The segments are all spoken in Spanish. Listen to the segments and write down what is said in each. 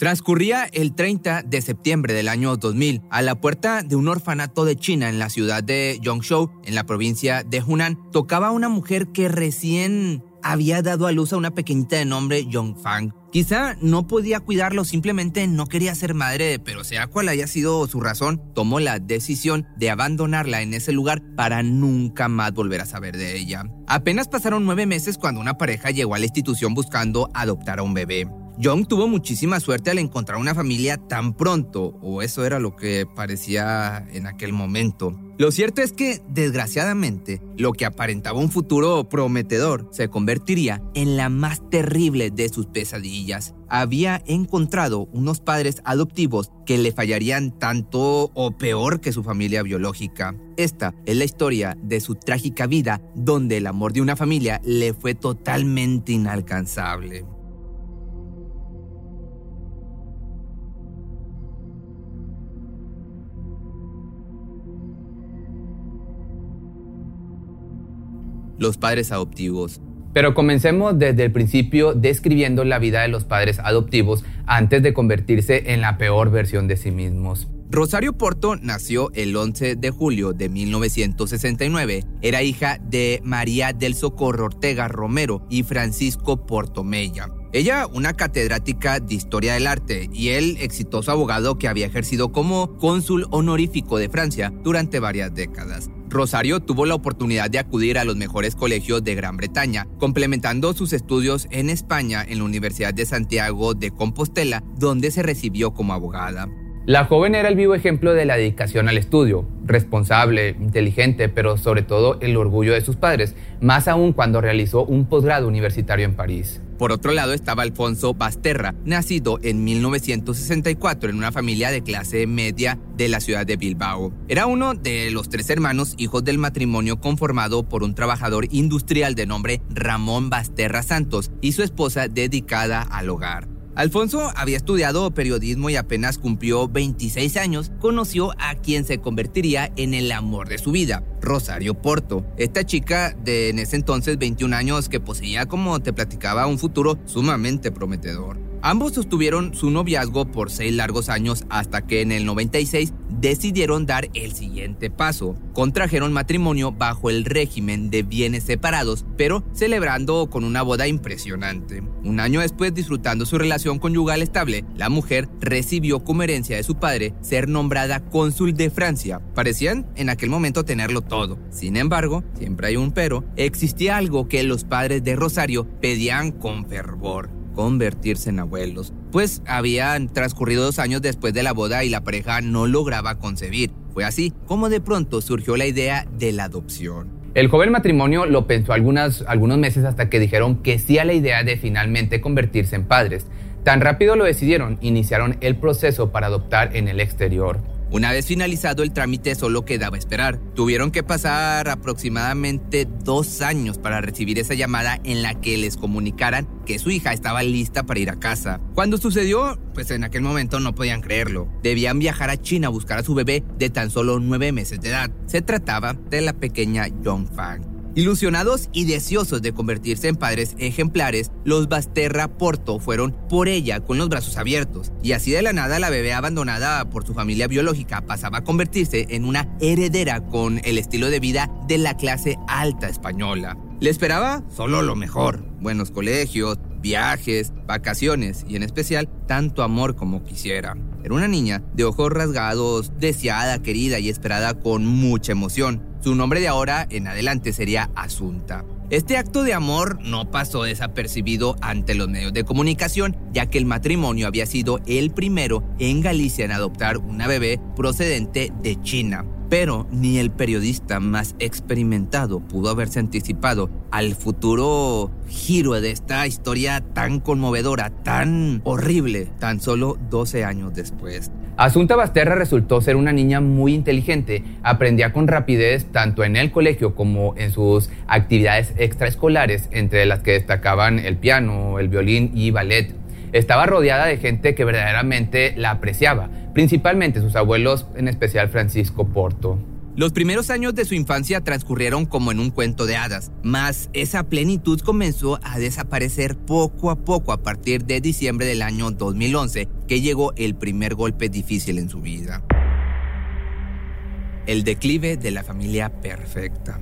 Transcurría el 30 de septiembre del año 2000 a la puerta de un orfanato de China en la ciudad de Yongzhou, en la provincia de Hunan, tocaba una mujer que recién había dado a luz a una pequeñita de nombre Yongfang. Quizá no podía cuidarlo, simplemente no quería ser madre, pero sea cual haya sido su razón, tomó la decisión de abandonarla en ese lugar para nunca más volver a saber de ella. Apenas pasaron nueve meses cuando una pareja llegó a la institución buscando adoptar a un bebé. Young tuvo muchísima suerte al encontrar una familia tan pronto, o eso era lo que parecía en aquel momento. Lo cierto es que, desgraciadamente, lo que aparentaba un futuro prometedor se convertiría en la más terrible de sus pesadillas. Había encontrado unos padres adoptivos que le fallarían tanto o peor que su familia biológica. Esta es la historia de su trágica vida, donde el amor de una familia le fue totalmente inalcanzable. Los padres adoptivos. Pero comencemos desde el principio describiendo la vida de los padres adoptivos antes de convertirse en la peor versión de sí mismos. Rosario Porto nació el 11 de julio de 1969. Era hija de María del Socorro Ortega Romero y Francisco Portomella. Ella, una catedrática de Historia del Arte, y él, exitoso abogado que había ejercido como cónsul honorífico de Francia durante varias décadas. Rosario tuvo la oportunidad de acudir a los mejores colegios de Gran Bretaña, complementando sus estudios en España en la Universidad de Santiago de Compostela, donde se recibió como abogada. La joven era el vivo ejemplo de la dedicación al estudio, responsable, inteligente, pero sobre todo el orgullo de sus padres, más aún cuando realizó un posgrado universitario en París. Por otro lado estaba Alfonso Basterra, nacido en 1964 en una familia de clase media de la ciudad de Bilbao. Era uno de los tres hermanos hijos del matrimonio conformado por un trabajador industrial de nombre Ramón Basterra Santos y su esposa dedicada al hogar. Alfonso había estudiado periodismo y apenas cumplió 26 años, conoció a quien se convertiría en el amor de su vida, Rosario Porto. Esta chica de en ese entonces 21 años que poseía, como te platicaba, un futuro sumamente prometedor. Ambos sostuvieron su noviazgo por seis largos años hasta que en el 96 decidieron dar el siguiente paso. Contrajeron matrimonio bajo el régimen de bienes separados, pero celebrando con una boda impresionante. Un año después, disfrutando su relación conyugal estable, la mujer recibió como herencia de su padre ser nombrada cónsul de Francia. Parecían en aquel momento tenerlo todo. Sin embargo, siempre hay un pero, existía algo que los padres de Rosario pedían con fervor convertirse en abuelos, pues habían transcurrido dos años después de la boda y la pareja no lograba concebir. Fue así como de pronto surgió la idea de la adopción. El joven matrimonio lo pensó algunos meses hasta que dijeron que sí a la idea de finalmente convertirse en padres. Tan rápido lo decidieron, iniciaron el proceso para adoptar en el exterior. Una vez finalizado el trámite solo quedaba esperar. Tuvieron que pasar aproximadamente dos años para recibir esa llamada en la que les comunicaran que su hija estaba lista para ir a casa. Cuando sucedió, pues en aquel momento no podían creerlo. Debían viajar a China a buscar a su bebé de tan solo nueve meses de edad. Se trataba de la pequeña Fang. Ilusionados y deseosos de convertirse en padres ejemplares, los Basterra Porto fueron por ella con los brazos abiertos, y así de la nada la bebé abandonada por su familia biológica pasaba a convertirse en una heredera con el estilo de vida de la clase alta española. Le esperaba solo lo mejor, buenos colegios, viajes, vacaciones y en especial tanto amor como quisiera. Era una niña de ojos rasgados, deseada, querida y esperada con mucha emoción. Su nombre de ahora en adelante sería Asunta. Este acto de amor no pasó desapercibido ante los medios de comunicación, ya que el matrimonio había sido el primero en Galicia en adoptar una bebé procedente de China. Pero ni el periodista más experimentado pudo haberse anticipado al futuro giro de esta historia tan conmovedora, tan horrible, tan solo 12 años después. Asunta Basterra resultó ser una niña muy inteligente, aprendía con rapidez tanto en el colegio como en sus actividades extraescolares, entre las que destacaban el piano, el violín y ballet. Estaba rodeada de gente que verdaderamente la apreciaba, principalmente sus abuelos, en especial Francisco Porto. Los primeros años de su infancia transcurrieron como en un cuento de hadas, mas esa plenitud comenzó a desaparecer poco a poco a partir de diciembre del año 2011, que llegó el primer golpe difícil en su vida. El declive de la familia perfecta.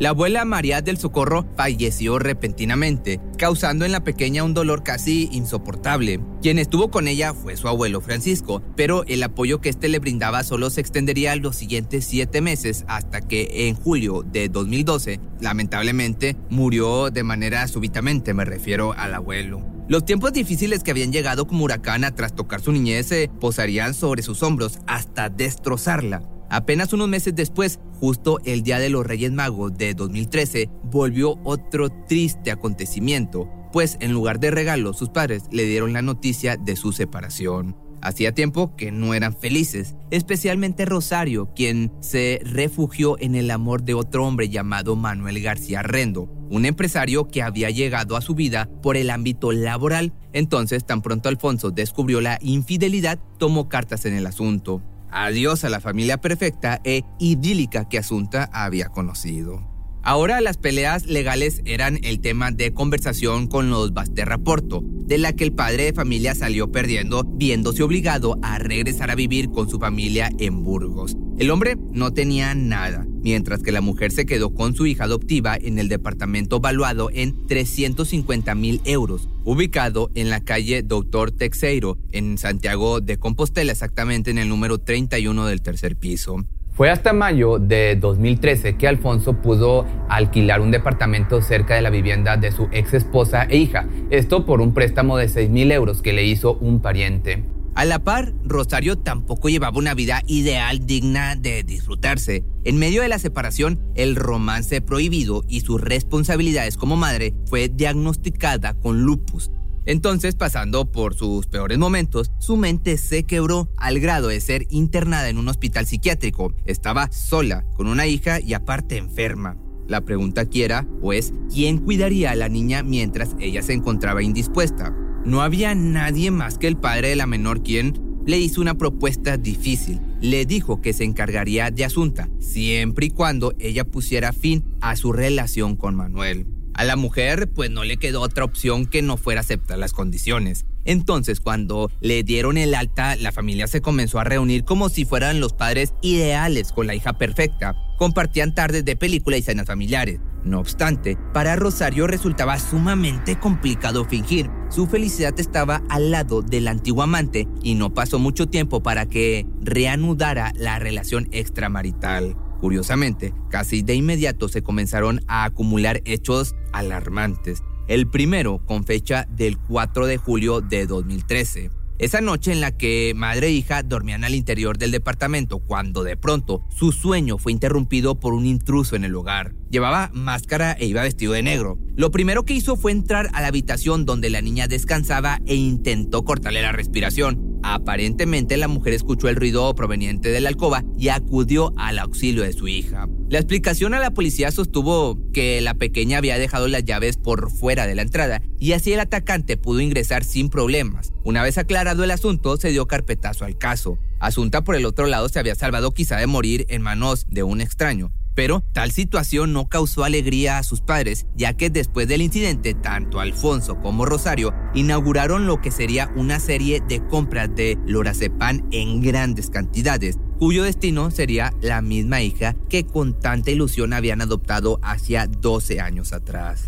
La abuela María del Socorro falleció repentinamente, causando en la pequeña un dolor casi insoportable. Quien estuvo con ella fue su abuelo Francisco, pero el apoyo que éste le brindaba solo se extendería los siguientes siete meses hasta que en julio de 2012, lamentablemente, murió de manera súbitamente, me refiero al abuelo. Los tiempos difíciles que habían llegado como huracán a trastocar su niñez se posarían sobre sus hombros hasta destrozarla. Apenas unos meses después, justo el Día de los Reyes Magos de 2013, volvió otro triste acontecimiento, pues en lugar de regalo sus padres le dieron la noticia de su separación. Hacía tiempo que no eran felices, especialmente Rosario, quien se refugió en el amor de otro hombre llamado Manuel García Rendo, un empresario que había llegado a su vida por el ámbito laboral. Entonces, tan pronto Alfonso descubrió la infidelidad, tomó cartas en el asunto. Adiós a la familia perfecta e idílica que Asunta había conocido. Ahora las peleas legales eran el tema de conversación con los Basterra Porto, de la que el padre de familia salió perdiendo, viéndose obligado a regresar a vivir con su familia en Burgos. El hombre no tenía nada, mientras que la mujer se quedó con su hija adoptiva en el departamento valuado en 350 mil euros, ubicado en la calle Doctor Texeiro, en Santiago de Compostela, exactamente en el número 31 del tercer piso. Fue hasta mayo de 2013 que Alfonso pudo alquilar un departamento cerca de la vivienda de su ex esposa e hija, esto por un préstamo de 6 mil euros que le hizo un pariente. A la par, Rosario tampoco llevaba una vida ideal digna de disfrutarse. En medio de la separación, el romance prohibido y sus responsabilidades como madre fue diagnosticada con lupus, entonces, pasando por sus peores momentos, su mente se quebró al grado de ser internada en un hospital psiquiátrico. Estaba sola, con una hija y aparte enferma. La pregunta aquí era, pues, ¿quién cuidaría a la niña mientras ella se encontraba indispuesta? No había nadie más que el padre de la menor quien le hizo una propuesta difícil. Le dijo que se encargaría de Asunta, siempre y cuando ella pusiera fin a su relación con Manuel. A la mujer pues no le quedó otra opción que no fuera aceptar las condiciones. Entonces cuando le dieron el alta, la familia se comenzó a reunir como si fueran los padres ideales con la hija perfecta. Compartían tardes de película y cenas familiares. No obstante, para Rosario resultaba sumamente complicado fingir. Su felicidad estaba al lado del antiguo amante y no pasó mucho tiempo para que reanudara la relación extramarital. Curiosamente, casi de inmediato se comenzaron a acumular hechos alarmantes. El primero con fecha del 4 de julio de 2013. Esa noche en la que madre e hija dormían al interior del departamento cuando de pronto su sueño fue interrumpido por un intruso en el hogar. Llevaba máscara e iba vestido de negro. Lo primero que hizo fue entrar a la habitación donde la niña descansaba e intentó cortarle la respiración. Aparentemente la mujer escuchó el ruido proveniente de la alcoba y acudió al auxilio de su hija. La explicación a la policía sostuvo que la pequeña había dejado las llaves por fuera de la entrada y así el atacante pudo ingresar sin problemas. Una vez aclarado el asunto, se dio carpetazo al caso. Asunta por el otro lado se había salvado quizá de morir en manos de un extraño. Pero tal situación no causó alegría a sus padres, ya que después del incidente, tanto Alfonso como Rosario inauguraron lo que sería una serie de compras de lorazepam en grandes cantidades, cuyo destino sería la misma hija que con tanta ilusión habían adoptado hacia 12 años atrás.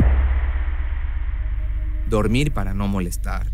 Dormir para no molestar.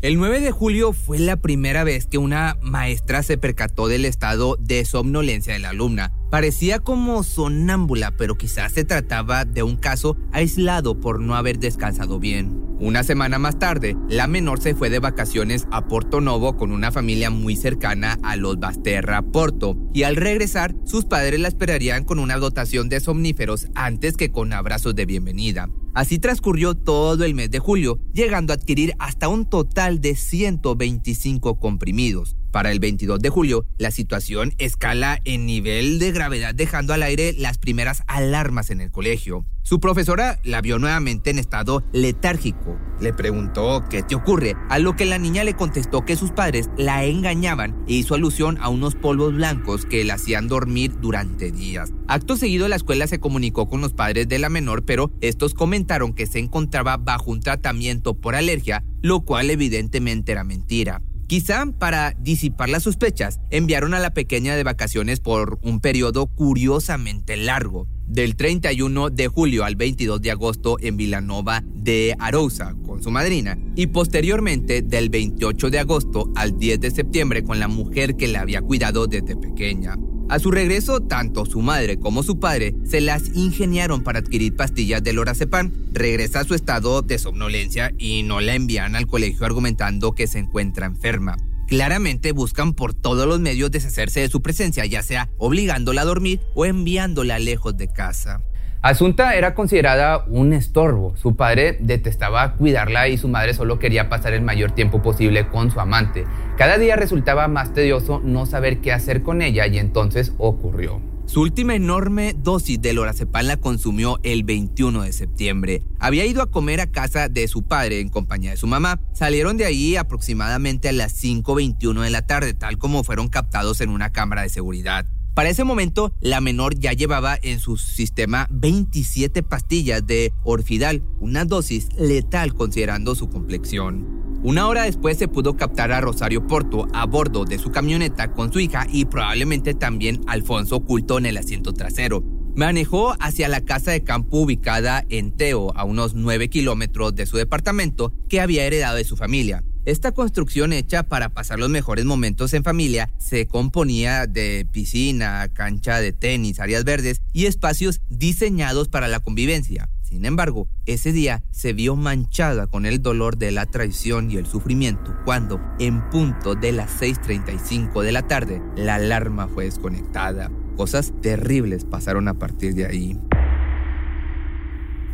El 9 de julio fue la primera vez que una maestra se percató del estado de somnolencia de la alumna. Parecía como sonámbula, pero quizás se trataba de un caso aislado por no haber descansado bien. Una semana más tarde, la menor se fue de vacaciones a Porto Novo con una familia muy cercana a los Basterra Porto, y al regresar, sus padres la esperarían con una dotación de somníferos antes que con abrazos de bienvenida. Así transcurrió todo el mes de julio, llegando a adquirir hasta un total de 125 comprimidos. Para el 22 de julio, la situación escala en nivel de gravedad dejando al aire las primeras alarmas en el colegio. Su profesora la vio nuevamente en estado letárgico. Le preguntó qué te ocurre, a lo que la niña le contestó que sus padres la engañaban e hizo alusión a unos polvos blancos que la hacían dormir durante días. Acto seguido la escuela se comunicó con los padres de la menor, pero estos comentaron que se encontraba bajo un tratamiento por alergia, lo cual evidentemente era mentira. Quizá para disipar las sospechas, enviaron a la pequeña de vacaciones por un periodo curiosamente largo, del 31 de julio al 22 de agosto en Vilanova de Arousa con su madrina y posteriormente del 28 de agosto al 10 de septiembre con la mujer que la había cuidado desde pequeña. A su regreso, tanto su madre como su padre se las ingeniaron para adquirir pastillas de lorazepam. Regresa a su estado de somnolencia y no la envían al colegio argumentando que se encuentra enferma. Claramente buscan por todos los medios deshacerse de su presencia, ya sea obligándola a dormir o enviándola lejos de casa. Asunta era considerada un estorbo. Su padre detestaba cuidarla y su madre solo quería pasar el mayor tiempo posible con su amante. Cada día resultaba más tedioso no saber qué hacer con ella y entonces ocurrió. Su última enorme dosis de lorazepam la consumió el 21 de septiembre. Había ido a comer a casa de su padre en compañía de su mamá. Salieron de ahí aproximadamente a las 5.21 de la tarde, tal como fueron captados en una cámara de seguridad. Para ese momento, la menor ya llevaba en su sistema 27 pastillas de Orfidal, una dosis letal considerando su complexión. Una hora después se pudo captar a Rosario Porto a bordo de su camioneta con su hija y probablemente también Alfonso oculto en el asiento trasero. Manejó hacia la casa de campo ubicada en Teo, a unos 9 kilómetros de su departamento que había heredado de su familia. Esta construcción hecha para pasar los mejores momentos en familia se componía de piscina, cancha de tenis, áreas verdes y espacios diseñados para la convivencia. Sin embargo, ese día se vio manchada con el dolor de la traición y el sufrimiento cuando, en punto de las 6.35 de la tarde, la alarma fue desconectada. Cosas terribles pasaron a partir de ahí.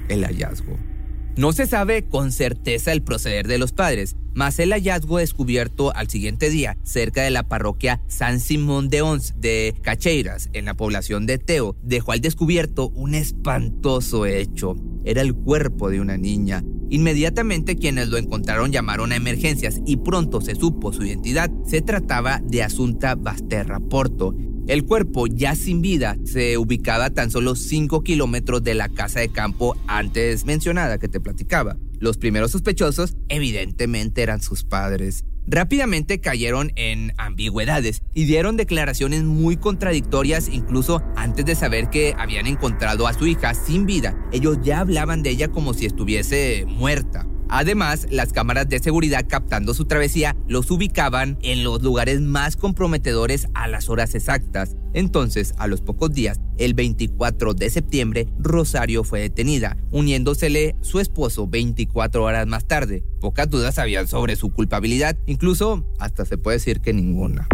El hallazgo. No se sabe con certeza el proceder de los padres, mas el hallazgo descubierto al siguiente día cerca de la parroquia San Simón de Ons de Cacheiras, en la población de Teo, dejó al descubierto un espantoso hecho. Era el cuerpo de una niña. Inmediatamente quienes lo encontraron llamaron a emergencias y pronto se supo su identidad. Se trataba de Asunta Basterra Porto, el cuerpo, ya sin vida, se ubicaba tan solo 5 kilómetros de la casa de campo antes mencionada que te platicaba. Los primeros sospechosos, evidentemente, eran sus padres. Rápidamente cayeron en ambigüedades y dieron declaraciones muy contradictorias incluso antes de saber que habían encontrado a su hija sin vida. Ellos ya hablaban de ella como si estuviese muerta. Además, las cámaras de seguridad captando su travesía los ubicaban en los lugares más comprometedores a las horas exactas. Entonces, a los pocos días, el 24 de septiembre, Rosario fue detenida, uniéndosele su esposo 24 horas más tarde. Pocas dudas habían sobre su culpabilidad, incluso hasta se puede decir que ninguna.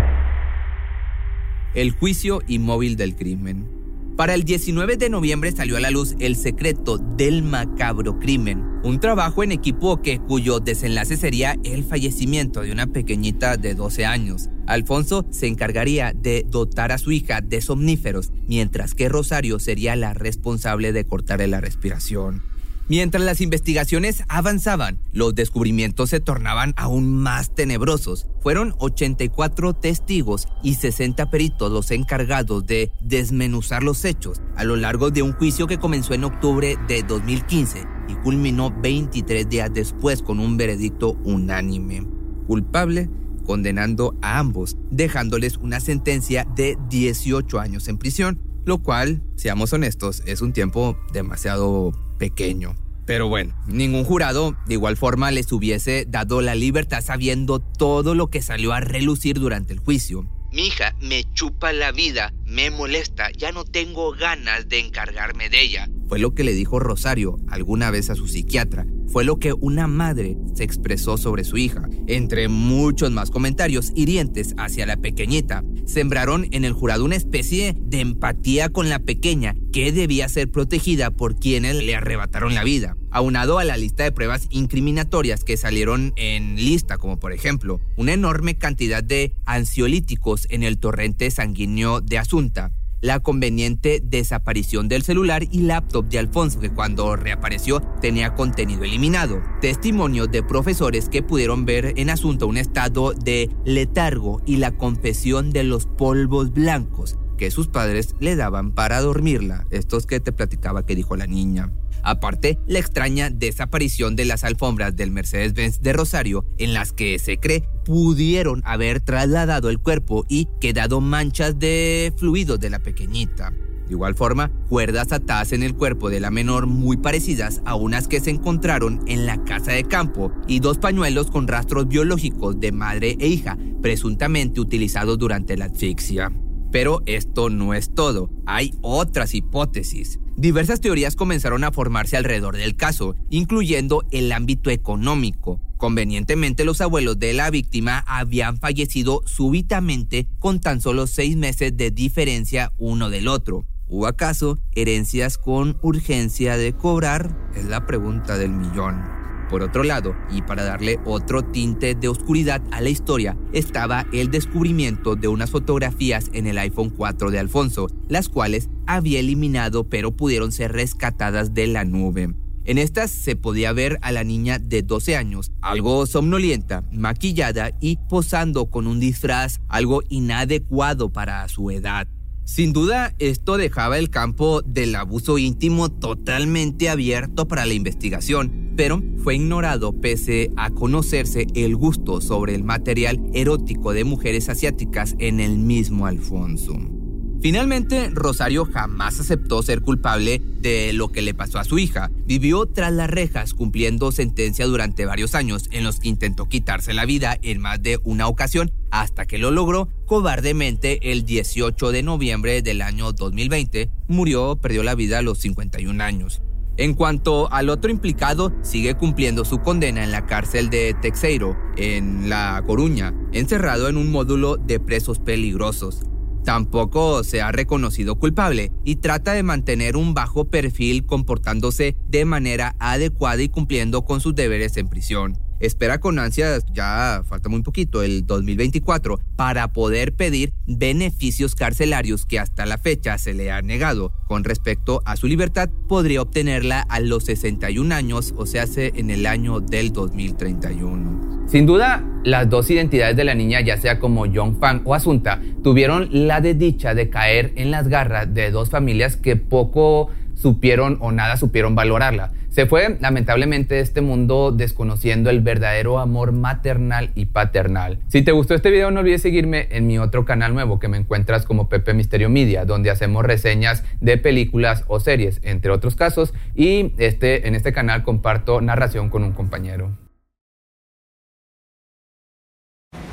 El juicio inmóvil del crimen. Para el 19 de noviembre salió a la luz El secreto del macabro crimen, un trabajo en equipo que cuyo desenlace sería el fallecimiento de una pequeñita de 12 años. Alfonso se encargaría de dotar a su hija de somníferos, mientras que Rosario sería la responsable de cortarle la respiración. Mientras las investigaciones avanzaban, los descubrimientos se tornaban aún más tenebrosos. Fueron 84 testigos y 60 peritos los encargados de desmenuzar los hechos a lo largo de un juicio que comenzó en octubre de 2015 y culminó 23 días después con un veredicto unánime. Culpable condenando a ambos, dejándoles una sentencia de 18 años en prisión, lo cual, seamos honestos, es un tiempo demasiado pequeño. Pero bueno, ningún jurado de igual forma les hubiese dado la libertad sabiendo todo lo que salió a relucir durante el juicio. Mi hija me chupa la vida, me molesta, ya no tengo ganas de encargarme de ella. Fue lo que le dijo Rosario alguna vez a su psiquiatra. Fue lo que una madre se expresó sobre su hija. Entre muchos más comentarios hirientes hacia la pequeñita, sembraron en el jurado una especie de empatía con la pequeña que debía ser protegida por quienes le arrebataron la vida aunado a la lista de pruebas incriminatorias que salieron en lista, como por ejemplo una enorme cantidad de ansiolíticos en el torrente sanguíneo de Asunta, la conveniente desaparición del celular y laptop de Alfonso, que cuando reapareció tenía contenido eliminado. Testimonios de profesores que pudieron ver en asunto un estado de letargo y la confesión de los polvos blancos que sus padres le daban para dormirla. Estos que te platicaba que dijo la niña. Aparte, la extraña desaparición de las alfombras del Mercedes-Benz de Rosario, en las que se cree pudieron haber trasladado el cuerpo y quedado manchas de fluido de la pequeñita. De igual forma, cuerdas atadas en el cuerpo de la menor muy parecidas a unas que se encontraron en la casa de campo y dos pañuelos con rastros biológicos de madre e hija, presuntamente utilizados durante la asfixia. Pero esto no es todo, hay otras hipótesis. Diversas teorías comenzaron a formarse alrededor del caso, incluyendo el ámbito económico. Convenientemente los abuelos de la víctima habían fallecido súbitamente con tan solo seis meses de diferencia uno del otro. ¿Hubo acaso herencias con urgencia de cobrar? Es la pregunta del millón. Por otro lado, y para darle otro tinte de oscuridad a la historia, estaba el descubrimiento de unas fotografías en el iPhone 4 de Alfonso, las cuales había eliminado pero pudieron ser rescatadas de la nube. En estas se podía ver a la niña de 12 años, algo somnolienta, maquillada y posando con un disfraz algo inadecuado para su edad. Sin duda, esto dejaba el campo del abuso íntimo totalmente abierto para la investigación, pero fue ignorado pese a conocerse el gusto sobre el material erótico de mujeres asiáticas en el mismo Alfonso. Finalmente, Rosario jamás aceptó ser culpable de lo que le pasó a su hija. Vivió tras las rejas cumpliendo sentencia durante varios años en los que intentó quitarse la vida en más de una ocasión hasta que lo logró cobardemente el 18 de noviembre del año 2020. Murió, perdió la vida a los 51 años. En cuanto al otro implicado, sigue cumpliendo su condena en la cárcel de Texeiro, en La Coruña, encerrado en un módulo de presos peligrosos. Tampoco se ha reconocido culpable y trata de mantener un bajo perfil comportándose de manera adecuada y cumpliendo con sus deberes en prisión espera con ansias, ya falta muy poquito, el 2024, para poder pedir beneficios carcelarios que hasta la fecha se le ha negado. Con respecto a su libertad, podría obtenerla a los 61 años, o sea, en el año del 2031. Sin duda, las dos identidades de la niña, ya sea como John Fang o Asunta, tuvieron la desdicha de caer en las garras de dos familias que poco supieron o nada supieron valorarla. Se fue lamentablemente de este mundo desconociendo el verdadero amor maternal y paternal. Si te gustó este video no olvides seguirme en mi otro canal nuevo que me encuentras como Pepe Misterio Media, donde hacemos reseñas de películas o series, entre otros casos, y este, en este canal comparto narración con un compañero.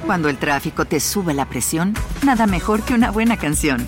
Cuando el tráfico te sube la presión, nada mejor que una buena canción.